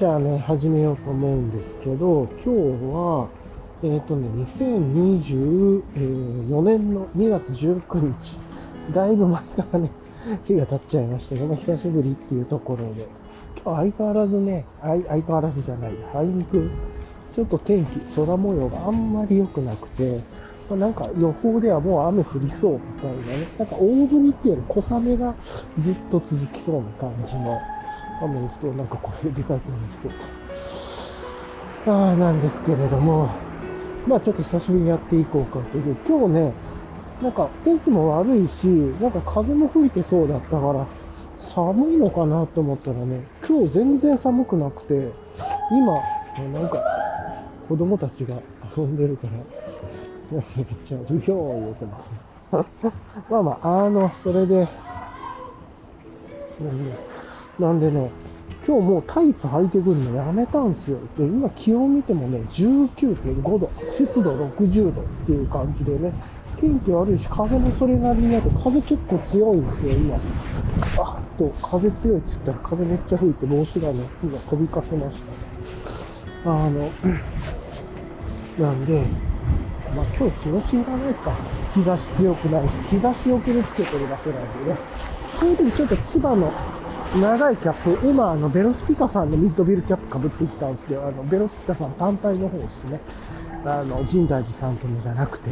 じゃあね、始めようと思うんですけど、今日は、えっ、とね、2024年の2月19日、だいぶ前からね、日が経っちゃいましたけど、久しぶりっていうところで、今日相変わらずね、相相変わらずじゃない、あいにく、ちょっと天気、空模様があんまり良くなくて、ま、なんか予報ではもう雨降りそうみたいなね、なんか大降りっていうより小雨がずっと続きそうな感じの雨ですけど、なんかこれでかい声に聞こえた。ああ、なんですけれども、まあちょっと久しぶりにやっていこうかという。今日ね、なんか天気も悪いし、なんか風も吹いてそうだったから、寒いのかなと思ったらね、今日全然寒くなくて、今、なんか子供たちが遊んでるから、めっちゃうひょー言ってます、まあまあ、あの、それで、なんで、なんでね、今日もうタイツ履いてくるのやめたんですよ。で、今気温見てもね、19.5度、湿度60度っていう感じでね、天気悪いし、風もそれなりにあって、風結構強いんですよ、今。あっと、風強いって言ったら風めっちゃ吹いて帽子がね、今飛びかけました。あの、なんで、まあ今日気持ちいらないか。日差し強くないし、日差しよけにつけてるだけなんでね。こういう時ちょっと千葉の長いキャップ、今、あの、ベロスピカさんのミッドビルキャップ被ってきたんですけど、あの、ベロスピカさん単体の方ですね。あの、神大寺さんとのじゃなくて、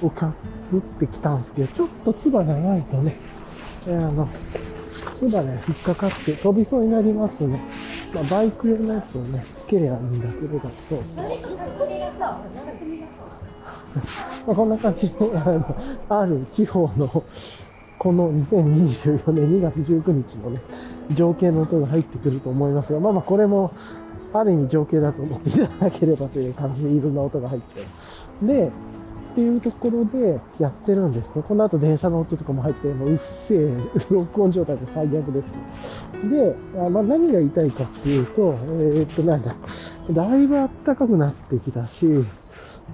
をかぶってきたんですけど、ちょっとつば長いとね、えあの、つばね、引っかかって飛びそうになりますね。まあ、バイク用のやつをね、つけりゃいいんだけれど、そうですね。まあ、こんな感じで、あの、ある地方の、この2024年2月19日のね、情景の音が入ってくると思いますが、まあまあこれも、ある意味情景だと思っていただければという感じでいろんな音が入っちゃう。で、っていうところでやってるんですね。この後電車の音とかも入って、もううっせえ、録音状態で最悪です。で、あまあ、何が言いたいかっていうと、えー、っと、なんだ、だいぶ暖かくなってきたし、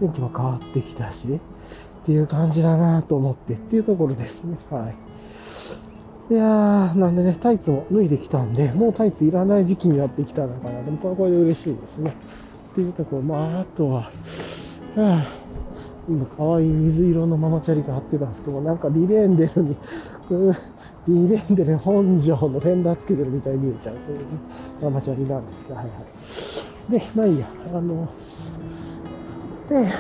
天気も変わってきたし、っていう感じだなと思ってっていうところですね。はい。いやー、なんでね、タイツも脱いできたんで、もうタイツいらない時期になってきたのかな。でもこれこれで嬉しいですね。っていうところ、まあ、あとは、はあ、今可愛い水色のママチャリが貼ってたんですけど、なんかリレンデルに、リレンデル本庄のフェンダーつけてるみたいに見えちゃうというね、ママチャリなんですけど、はいはい。で、まあいいや、あの、で、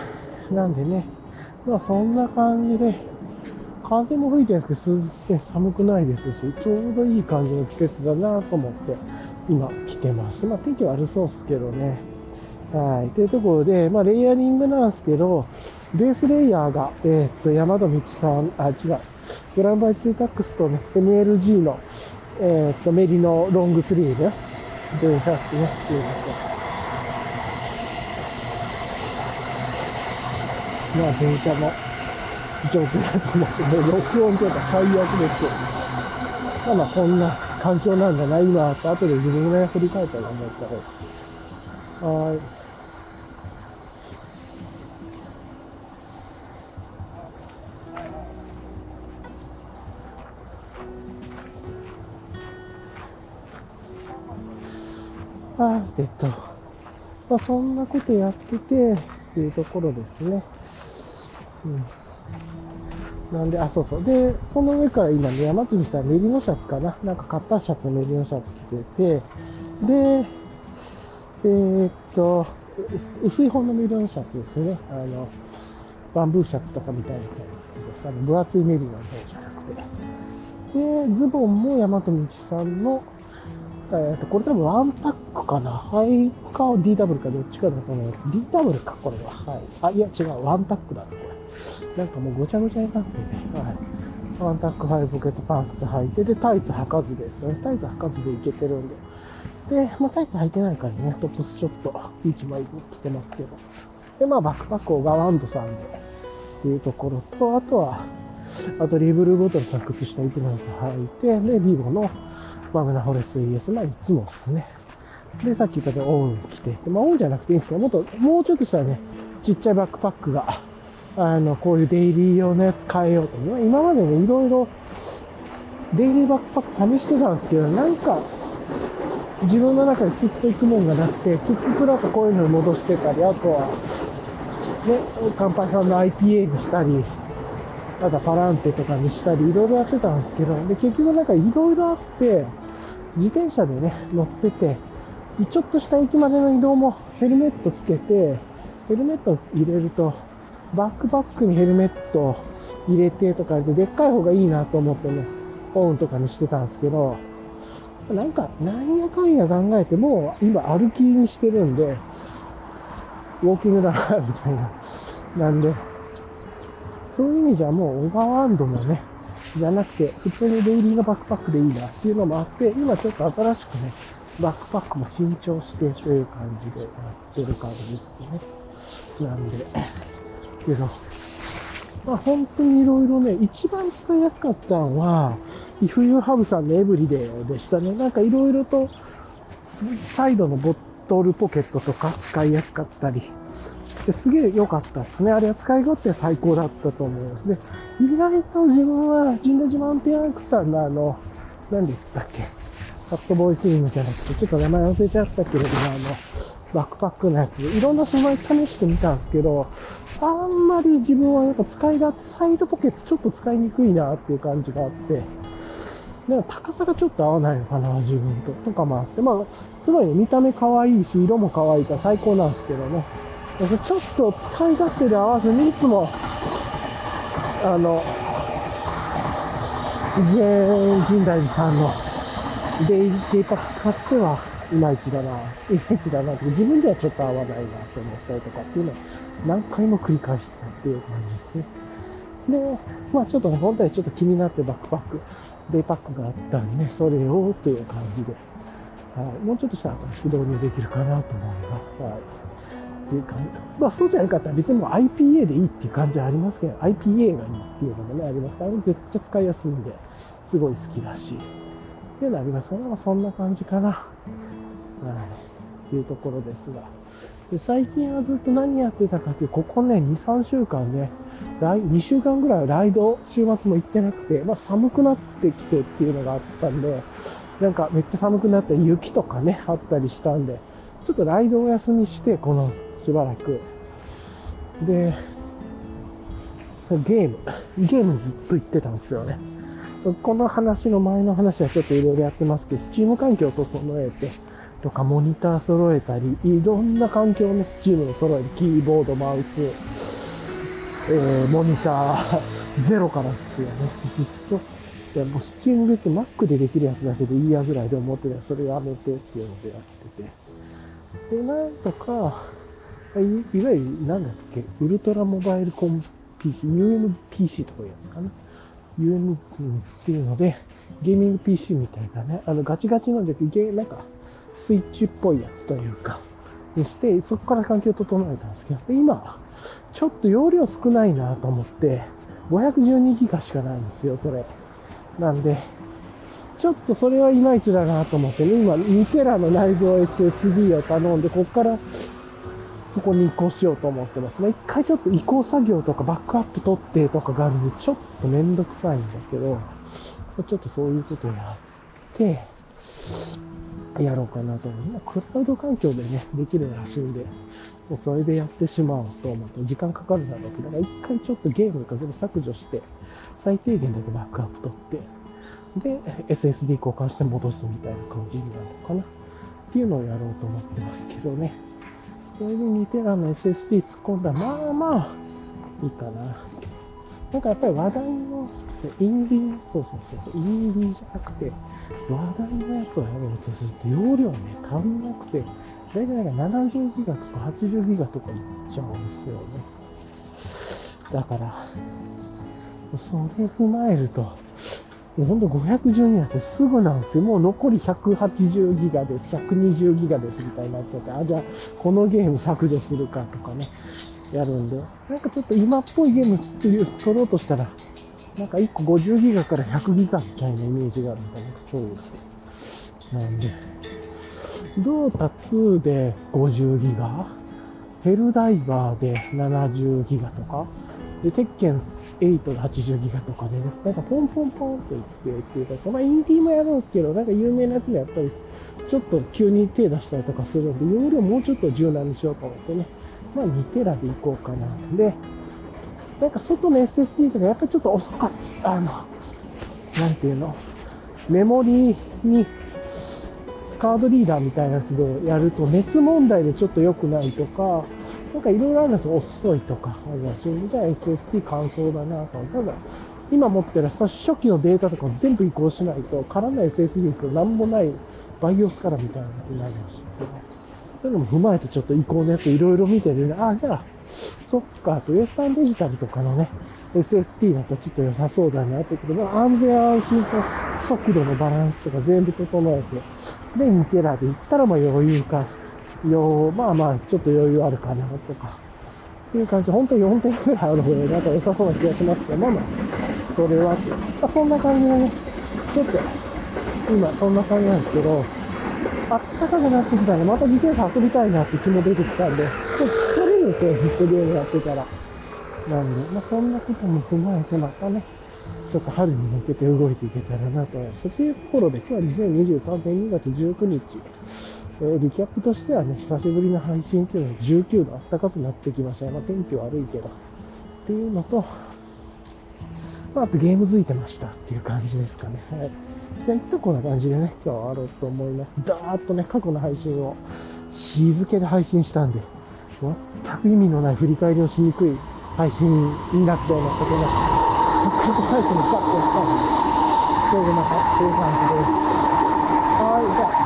なんでね、まあそんな感じで、風も吹いてるんですけど、涼しくて寒くないですし、ちょうどいい感じの季節だなと思って、今来てます。まあ天気悪そうっすけどね。はい。というところで、まあレイヤリングなんですけど、ベースレイヤーが、えー、っと、山田道さん、あ、違う、グランバイツータックスとね、MLG の、えー、っと、メリのロングスリーブ、電車っすね、すいません。まあ電車の状況だと思って、もう録音というか最悪ですけど、まあまあこんな環境なんだな、今、と後で自分が振り返ったら思ったら、はい。あえっと、まあそんなことやってて、っていうところですね。うん。なんで、あ、そうそう。で、その上から今ね、山津にしたらメリノシャツかな。なんかカッターシャツのメリノシャツ着てて、で、えー、っと、薄い方のメリノシャツですね。あの、バンブーシャツとかみたいな感じです。あの、分厚いメリノの方じゃなくて。で、ズボンも大和道さんの、えー、っと、これ多分ワンタックかな。ハイか DW かどっちかだと思います。DW か、これは。はい。あ、いや、違う。ワンタックだね、これ。なんかもうごちゃごちゃになってて、はい。ワンタックハイポケットパンツ履いて、で、タイツ履かずですよね。タイツ履かずでいけてるんで。で、まあ、タイツ履いてないからね、トップスちょっと1枚着てますけど。で、まあ、バックパックをガワンドさんで、っていうところと、あとは、あとリブルボトルさん靴下いつも履いて、で、ビボのマグナフォレス ES、まあ、いつもっすね。で、さっき言ったようにオン着て、まあ、オンじゃなくていいんですけど、もっと、もうちょっとしたらね、ちっちゃいバックパックが、あの、こういうデイリー用のやつ変えようと。今までね、いろいろ、デイリーバックパック試してたんですけど、なんか、自分の中でスッといくもんがなくて、結局なんかこういうのに戻してたり、あとは、ね、乾杯さんの IPA にしたり、あとパランテとかにしたり、いろいろやってたんですけど、で、結局なんかいろいろあって、自転車でね、乗ってて、ちょっとした駅までの移動もヘルメットつけて、ヘルメット入れると、バックパックにヘルメット入れてとかやると、でっかい方がいいなと思ってね、オンとかにしてたんですけど、なんか、なんやかんや考えて、も今歩きにしてるんで、ウォーキングだな、みたいな。なんで、そういう意味じゃもうオーバーワンドもね、じゃなくて、普通にデイリーのバックパックでいいなっていうのもあって、今ちょっと新しくね、バックパックも新調してという感じでやってる感じですね。なんで、けど、まあ本当にいろいろね、一番使いやすかったのは、If You Have さんのエブリデイでしたね。なんかいろいろと、サイドのボトルポケットとか使いやすかったり、すげえ良かったですね。あれは使い勝手最高だったと思いますね。意外と自分は、ジンダジマウンテンアークさんのあの、何で言ったっけ？カットボーイスリムじゃなくて、ちょっと名前忘れちゃったけれども、あの、バックパックのやつ、いろんな素材試してみたんですけど、あんまり自分はやっぱ使い勝手、サイドポケットちょっと使いにくいなっていう感じがあって、でも高さがちょっと合わないのかな、自分と。とかもあって、まあ、すごいね、見た目可愛いし、色も可愛いから最高なんですけどね。ちょっと使い勝手で合わずに、いつも、あの、ジェーン・ジンダイジさんのデイデイパック使っては、いまいちだな、いまいちだなって、自分ではちょっと合わないなと思ったりとかっていうのを何回も繰り返してたっていう感じですね。で、まあちょっとね、本当にちょっと気になってバックパック、デイパックがあったんでね、それをという感じで、はい、もうちょっとしたら導入できるかなと思います。はい。っていう感じ。まあそうじゃなかったら別にもう IPA でいいっていう感じはありますけど、IPA がいいっていうのもね、ありますから、めっちゃ使いやすいんで、すごい好きだし、っていうのありますから、まそんな感じかな。はい。っていうところですが。で、最近はずっと何やってたかっていう、ここね、2、3週間ね、来、2週間ぐらいライド、週末も行ってなくて、まあ寒くなってきてっていうのがあったんで、なんかめっちゃ寒くなって雪とかね、あったりしたんで、ちょっとライドお休みして、このしばらく。で、ゲーム、ゲームずっと行ってたんですよね。この話の前の話はちょっといろいろやってますけど、スチーム環境を整えて、とかモニター揃えたり、いろんな環境のスチームで揃える。キーボード、マウス、えー、モニター、ゼロからですよね。ずっと。いや、もうスチーム別に Mac でできるやつだけでいいやぐらいで思ってたそれやめてっていうのでやってて。で、なんとか、いいわゆる、なんだっけ、ウルトラモバイルコン PC、UMPC とかいうやつかな。UM っていうので、ゲーミング PC みたいなね、あのガチガチのじゃゲなんか、スイッチっぽいやつというか、にして、そこから環境を整えたんですけど、今、ちょっと容量少ないなと思って、512ギガしかないんですよ、それ。なんで、ちょっとそれはいまいちだなと思ってね、今、2テラの内蔵 SSD を頼んで、こっからそこに移行しようと思ってますね。一回ちょっと移行作業とかバックアップ取ってとかがあるんで、ちょっとめんどくさいんだけど、ちょっとそういうことをやって、やろうかなと思う。クラウド環境でね、できるらしいんで、もうそれでやってしまおうと思うと時間かかるだろうけど、だから一回ちょっとゲームか全部削除して、最低限だけバックアップ取って、で、SSD 交換して戻すみたいな感じになるのかな。っていうのをやろうと思ってますけどね。これで2テラの SSD 突っ込んだら、まあまあ、いいかな。なんかやっぱり話題の、インディー、そうそうそう、インディーじゃなくて、話題のやつをやろうとすると容量ね、足んなくて、大体なんか70ギガとか80ギガとかいっちゃうんですよね。だから、それ踏まえると、ほんと512なんてすぐなんですよ。もう残り180ギガです。120ギガですみたいになっちゃって、あ、じゃあこのゲーム削除するかとかね、やるんで、なんかちょっと今っぽいゲームっていう、撮ろうとしたら、なんか1個50ギガから100ギガみたいなイメージがあるんだね。そうですねなんで、ドータ2で50ギガ、ヘルダイバーで70ギガとか、で、鉄拳8で80ギガとかで、ね、なんかポンポンポンって言ってっていうか、そのインディーもやるんですけど、なんか有名なやつでやったりちょっと急に手出したりとかするんで、容量もうちょっと柔軟にしようと思ってね、まあ2テラでいこうかな。で、なんか外の SSD とかやっぱりちょっと遅かった。あの、なんていうの、メモリーにカードリーダーみたいなやつでやると熱問題でちょっと良くないとか、なんかいろいろあるんですよ。遅いとか。あるらしいんでじゃあ SSD 乾燥だなと。ただ、今持ってる初期のデータとかを全部移行しないと、絡んだ SSD ですと何もないバイオスからみたいなことになるらしいけど、そういうのも踏まえてちょっと移行のやついろいろ見てるね。あ、じゃあ、そっか、とウエスタンデジタルとかのね、SSD だとちょっと良さそうだなってことで、安全安心と速度のバランスとか全部整えて、で、2テラでいったらまあ余裕か、よまあまあちょっと余裕あるかなとか、っていう感じで、本当に4点ぐらいある方がなんか良さそうな気がしますけど、まあまあ、それは、まあ、そんな感じでね、ちょっと、今そんな感じなんですけど、あったかくなってきたら、また自転車遊びたいなって気も出てきたんで、ちょっと疲れるんですよ、ずっとゲームやってたら。なんで、まあそんなことも踏まえて、またね、ちょっと春に向けて動いていけたらなと思います。というところで、今日は2023年2月19日、えー、リキャップとしてはね、久しぶりの配信っていうのは19度暖かくなってきましたまあ天気悪いけど。っていうのと、まあ、あとゲームづいてましたっていう感じですかね。はい。じゃあ一旦こんな感じでね、今日は終わろうと思います。だーっとね、過去の配信を日付で配信したんで、全く意味のない振り返りをしにくい配信になっちゃいましたけど、過去配信もカットしたんで、それでまたっていう感じです。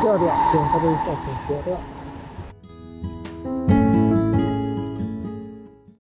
はい、じゃあ、ではでは、電車でスタートではでは。